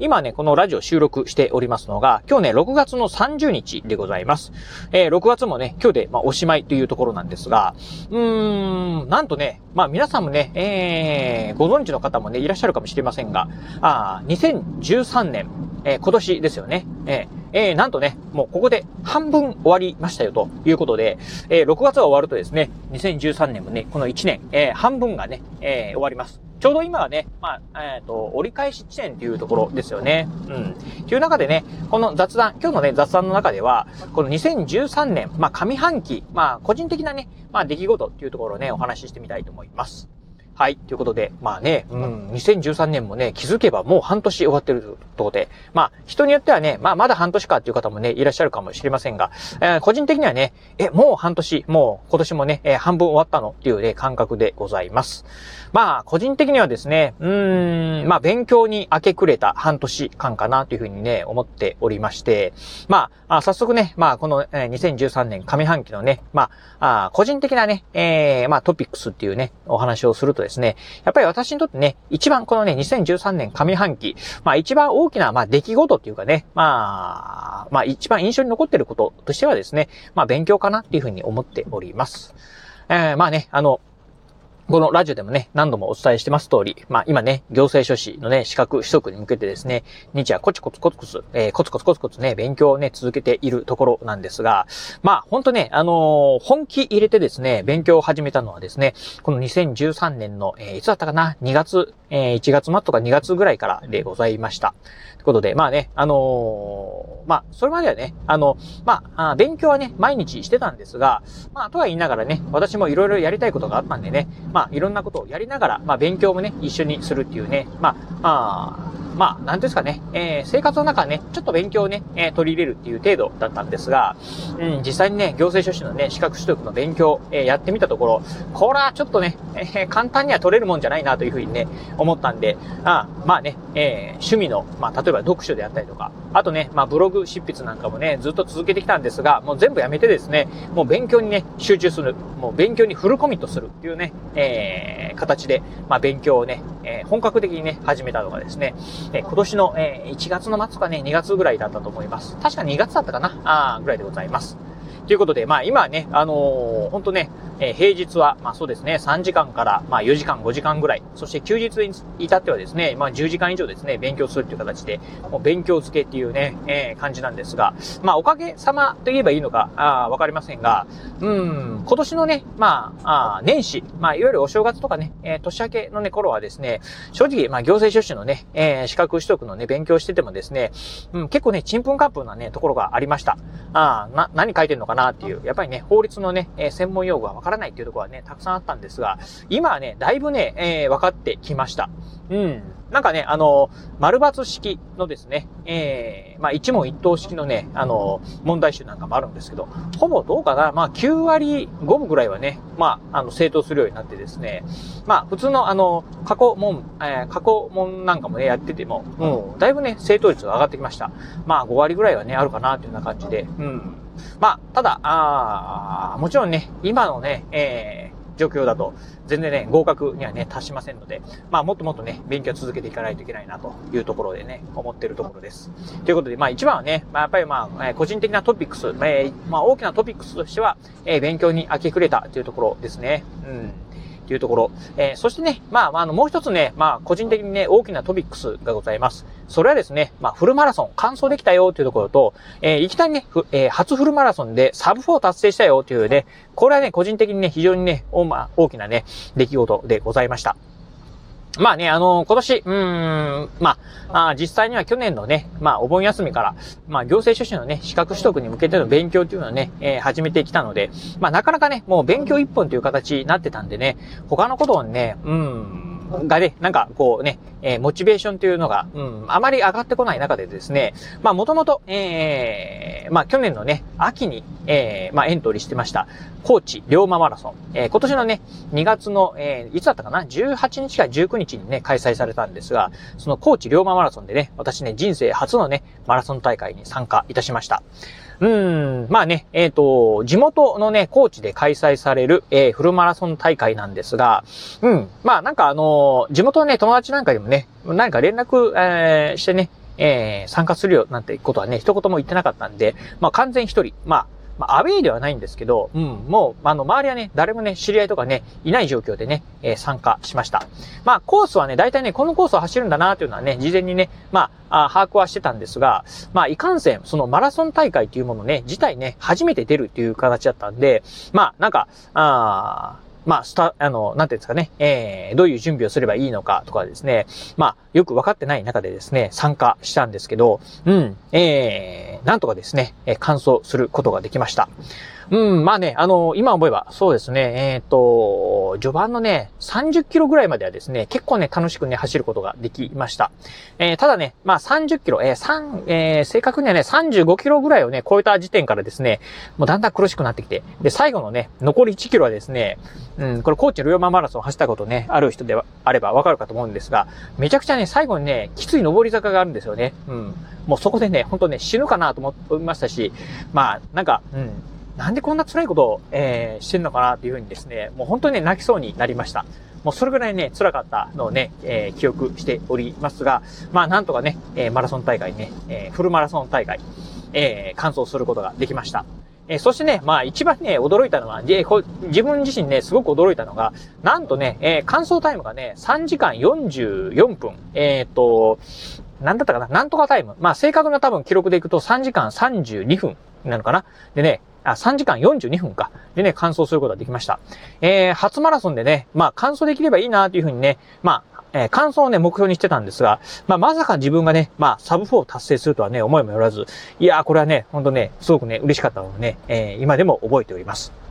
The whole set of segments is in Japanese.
今ね、このラジオ収録しておりますのが、今日ね、6月の30日でございます。えー、6月もね、今日で、まあ、おしまいというところなんですが、うーん、なんとね、まあ、皆さんもね、えー、ご存知の方もね、いらっしゃるかもしれませんが、あ2013年、えー、今年ですよね。えーえー、なんとね、もうここで半分終わりましたよということで、えー、6月が終わるとですね、2013年もね、この1年、えー、半分がね、えー、終わります。ちょうど今はね、まあ、えっ、ー、と、折り返し地点っていうところですよね。うん。という中でね、この雑談、今日のね、雑談の中では、この2013年、まあ、上半期、まあ、個人的なね、まあ、出来事っていうところをね、お話ししてみたいと思います。はい。ということで、まあね、うん、2013年もね、気づけばもう半年終わってるところで、まあ、人によってはね、まあ、まだ半年かっていう方もね、いらっしゃるかもしれませんが、えー、個人的にはね、え、もう半年、もう今年もね、えー、半分終わったのっていうね、感覚でございます。まあ、個人的にはですね、うーん、まあ、勉強に明け暮れた半年間かなというふうにね、思っておりまして、まあ、早速ね、まあ、この、えー、2013年上半期のね、まあ、あ個人的なね、えー、まあ、トピックスっていうね、お話をするとですね、ですねやっぱり私にとってね、一番このね、2013年上半期、まあ一番大きな、まあ出来事っていうかね、まあ、まあ一番印象に残ってることとしてはですね、まあ勉強かなっていうふうに思っております。えー、まあね、あの、このラジオでもね、何度もお伝えしてます通り、まあ今ね、行政書士のね、資格取得に向けてですね、日夜コツコツコツコツ、えー、コツコツコツコツね、勉強をね、続けているところなんですが、まあほんとね、あのー、本気入れてですね、勉強を始めたのはですね、この2013年の、えー、いつだったかな ?2 月、えー、1月末とか2月ぐらいからでございました。ということで、まあね、あのー、まあ、それまではね、あの、まあ、勉強はね、毎日してたんですが、まあ、とは言いながらね、私もいろいろやりたいことがあったんでね、まあ、まあいろんなことをやりながら、まあ、勉強もね、一緒にするっていうね、まあ、あまあ、なんですかね、えー、生活の中ね、ちょっと勉強をね、えー、取り入れるっていう程度だったんですが、うん、実際にね、行政書士のね、資格取得の勉強、えー、やってみたところ、これはちょっとね、えー、簡単には取れるもんじゃないなというふうにね、思ったんで、あまあね、えー、趣味の、まあ、例えば読書であったりとか、あとね、まあ、ブログ執筆なんかもね、ずっと続けてきたんですが、もう全部やめてですね、もう勉強にね、集中する、もう勉強にフルコミットするっていうね、え、え形で、まあ、勉強をね、えー、本格的にね、始めたのがですね、えー、今年の、えー、1月の末かね、2月ぐらいだったと思います。確か2月だったかな？あぐらいでございます。ということで、まあ今ね、あのー、ほんとね、えー、平日は、まあそうですね、3時間から、まあ4時間、5時間ぐらい、そして休日に至ってはですね、まあ10時間以上ですね、勉強するという形で、もう勉強付けっていうね、えー、感じなんですが、まあおかげさまと言えばいいのか、あわかりませんが、うん、今年のね、まあ、あ年始、まあいわゆるお正月とかね、えー、年明けのね、頃はですね、正直、まあ行政書士のね、えー、資格取得のね、勉強しててもですね、うん、結構ね、ちんぷんかんぷんなね、ところがありました。あな、何書いてんのかなっていう、やっぱりね、法律のね、え専門用語がわからないっていうところはね、たくさんあったんですが、今はね、だいぶね、えー、分かってきました。うん。なんかね、あの、丸抜式のですね、えー、まあ一問一答式のね、あの、問題集なんかもあるんですけど、ほぼどうかな、まあ9割5分ぐらいはね、まあ、あの、正答するようになってですね、まあ普通のあの、過去問、えー、過去問なんかもね、やってても、もう、だいぶね、正答率が上がってきました。まあ5割ぐらいはね、あるかな、というような感じで、うん。まあ、ただ、あもちろんね、今のね、えー、状況だと、全然ね、合格にはね、達しませんので、まあ、もっともっとね、勉強続けていかないといけないな、というところでね、思ってるところです。ということで、まあ、一番はね、まあ、やっぱりまあ、えー、個人的なトピックス、えー、まあ、大きなトピックスとしては、えー、勉強に明け暮れたというところですね。うん。ていうところ。えー、そしてね、まあ、まああの、もう一つね、まあ、個人的にね、大きなトピックスがございます。それはですね、まあ、フルマラソン、完走できたよっていうところと、えー、いきなりね、えー、初フルマラソンでサブ4達成したよっていうね、これはね、個人的にね、非常にね、お,、まあ、大きなね、出来事でございました。まあね、あのー、今年、うん、まあ、あ実際には去年のね、まあ、お盆休みから、まあ、行政書士のね、資格取得に向けての勉強っていうのをね、えー、始めてきたので、まあ、なかなかね、もう勉強一本という形になってたんでね、他のことをね、うん、がね、なんかこうね、えー、モチベーションというのが、うん、あまり上がってこない中でですね、まあもともと、え、えー、まあ、去年のね、秋に、えー、まあ、エントリーしてました、高知龍馬マラソン。えー、今年のね、2月の、えー、いつだったかな ?18 日か19日にね、開催されたんですが、その高知龍馬マラソンでね、私ね、人生初のね、マラソン大会に参加いたしました。うん、まあね、えっ、ー、と、地元のね、高知で開催される、えー、フルマラソン大会なんですが、うん、まあなんかあの、地元のね、友達なんかにもね、何か連絡、えー、してね、えー、参加するよなんてことはね、一言も言ってなかったんで、まあ完全一人、まあ、まあ、アウェイではないんですけど、うん、もう、あの、周りはね、誰もね、知り合いとかね、いない状況でね、えー、参加しました。まあ、コースはね、大体ね、このコースを走るんだなというのはね、事前にね、まあ、あ把握はしてたんですが、まあ、いかんせん、そのマラソン大会っていうものね、自体ね、初めて出るっていう形だったんで、まあ、なんか、あまあ、スタ、あの、なんていうんですかね、えー、どういう準備をすればいいのかとかですね、まあ、よく分かってない中でですね、参加したんですけど、うん、えー、なんとかですね、えー、完走することができました。うん、まあね、あの、今思えば、そうですね、えっ、ー、と、序盤のね、30キロぐらいまではですね、結構ね、楽しくね、走ることができました。えー、ただね、まあ30キロ、えー、3、えー、正確にはね、35キロぐらいをね、超えた時点からですね、もうだんだん苦しくなってきて、で、最後のね、残り1キロはですね、うん、これ高知の龍馬マラソン走ったことね、ある人であればわかるかと思うんですが、めちゃくちゃね、最後にね、きつい上り坂があるんですよね。うん。もうそこでね、ほんとね、死ぬかなと思いましたし、まあ、なんか、うん。なんでこんな辛いことを、えー、してんのかなっていうふうにですね、もう本当にね、泣きそうになりました。もうそれぐらいね、辛かったのをね、えー、記憶しておりますが、まあなんとかね、えー、マラソン大会ね、えー、フルマラソン大会、えー、完走することができました。えー、そしてね、まあ一番ね、驚いたのは、えー、自分自身ね、すごく驚いたのが、なんとね、えー、完走タイムがね、3時間44分。えっ、ー、と、なんだったかななんとかタイム。まあ正確な多分記録でいくと3時間32分なのかなでね、あ、3時間42分か。でね、完走することができました。えー、初マラソンでね、まあ、完走できればいいなというふうにね、まあ、えー、感想をね、目標にしてたんですが、まあ、まさか自分がね、まあ、サブ4を達成するとはね、思いもよらず、いやー、これはね、ほんとね、すごくね、嬉しかったのをね、えー、今でも覚えております。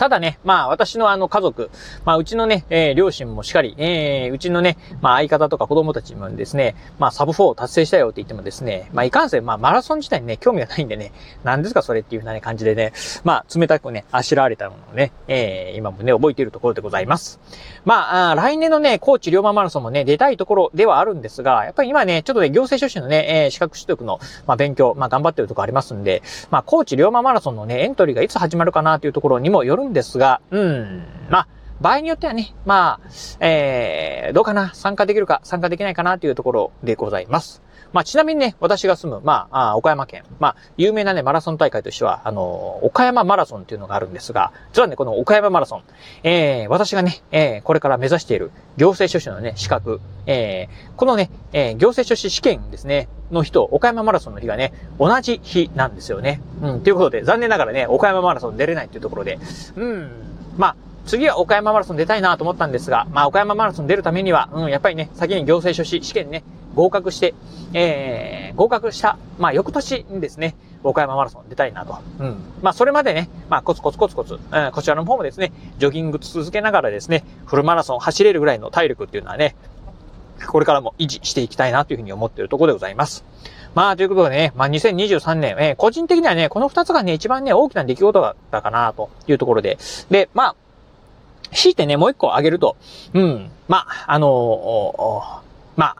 ただね、まあ私のあの家族、まあうちのね、えー、両親もしっかり、えー、うちのね、まあ相方とか子供たちもですね、まあサブ4を達成したよって言ってもですね、まあいかんせん、まあマラソン自体にね、興味がないんでね、何ですかそれっていうふうな、ね、感じでね、まあ冷たくね、あしらわれたものをね、えー、今もね、覚えているところでございます。まあ、あ来年のね、高知龍馬マラソンもね、出たいところではあるんですが、やっぱり今ね、ちょっとね、行政書士のね、えー、資格取得の、まあ勉強、まあ頑張ってるところありますんで、まあ高知龍馬マラソンのね、エントリーがいつ始まるかなというところにもよるんですが、うん、うん。まあ、場合によってはね、まあ、えー、どうかな参加できるか参加できないかなというところでございます。まあ、ちなみにね、私が住む、まあ、岡山県。まあ、有名なね、マラソン大会としては、あのー、岡山マラソンっていうのがあるんですが、実はね、この岡山マラソン、えー、私がね、えー、これから目指している行政書士のね、資格、えー、このね、えー、行政書士試験ですね、の日と岡山マラソンの日がね、同じ日なんですよね。うん、ということで、残念ながらね、岡山マラソン出れないっていうところで、うん、まあ、次は岡山マラソン出たいなと思ったんですが、まあ、岡山マラソン出るためには、うん、やっぱりね、先に行政書士試験ね、合格して、えー、合格した、まあ、翌年にですね、岡山マラソン出たいなと。うん。まあ、それまでね、まあ、コツコツコツコツ、うん、こちらの方もですね、ジョギング続けながらですね、フルマラソン走れるぐらいの体力っていうのはね、これからも維持していきたいなというふうに思っているところでございます。まあ、ということでね、まあ、2023年、えー、個人的にはね、この2つがね、一番ね、大きな出来事だったかなというところで。で、まあ、強いてね、もう一個挙げると、うん、まあ、の、ま、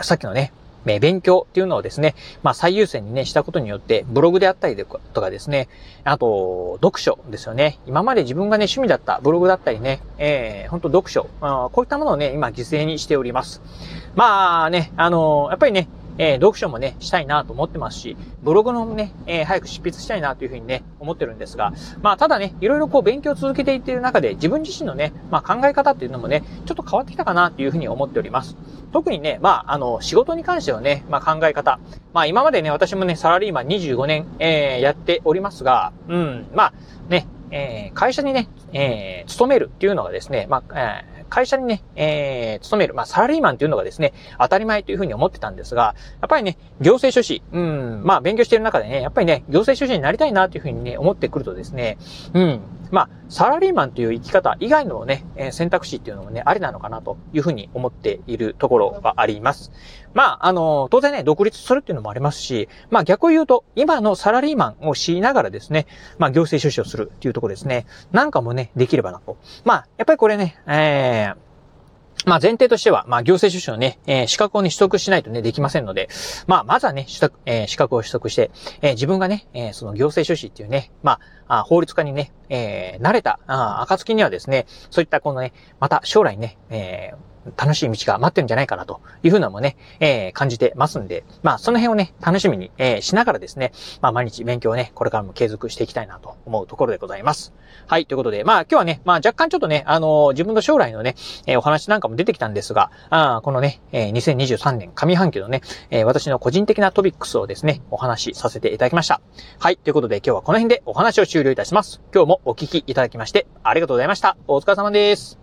さっきのね、勉強っていうのをですね、まあ最優先にね、したことによって、ブログであったりとかですね、あと、読書ですよね。今まで自分がね、趣味だったブログだったりね、えー、本当読書、こういったものをね、今犠牲にしております。まあね、あのー、やっぱりね、えー、読書もね、したいなと思ってますし、ブログのね、えー、早く執筆したいなというふうにね、思ってるんですが、まあ、ただね、いろいろこう勉強を続けていっている中で、自分自身のね、まあ、考え方っていうのもね、ちょっと変わってきたかなというふうに思っております。特にね、まあ、あの、仕事に関してはね、まあ、考え方。まあ、今までね、私もね、サラリーマン25年、えー、やっておりますが、うん、まあ、ね、えー、会社にね、えー、勤めるっていうのがですね、まあ、えー会社にね、えー、勤める、まあ、サラリーマンというのがですね、当たり前というふうに思ってたんですが、やっぱりね、行政書士、うん、まあ、勉強している中でね、やっぱりね、行政書士になりたいなというふうにね、思ってくるとですね、うん、まあ、サラリーマンという生き方以外のね、え選択肢っていうのもね、ありなのかなというふうに思っているところがあります。まあ、あの、当然ね、独立するっていうのもありますし、まあ逆を言うと、今のサラリーマンをしながらですね、まあ行政出資をするっていうところですね、なんかもね、できればなと。まあ、やっぱりこれね、えー、まあ前提としては、まあ行政書士のね、えー、資格をね、取得しないとね、できませんので、まあまずはね、取得、えー、資格を取得して、えー、自分がね、えー、その行政書士っていうね、まあ、あ法律家にね、えー、慣れた、あ暁にはですね、そういったこのね、また将来ね、えー、楽しい道が待ってるんじゃないかなというふうなもね、えー、感じてますんで、まあ、その辺をね、楽しみに、えー、しながらですね、まあ、毎日勉強をね、これからも継続していきたいなと思うところでございます。はい、ということで、まあ、今日はね、まあ、若干ちょっとね、あのー、自分の将来のね、えー、お話なんかも出てきたんですが、あこのね、えー、2023年上半期のね、えー、私の個人的なトピックスをですね、お話しさせていただきました。はい、ということで今日はこの辺でお話を終了いたします。今日もお聞きいただきまして、ありがとうございました。お疲れ様です。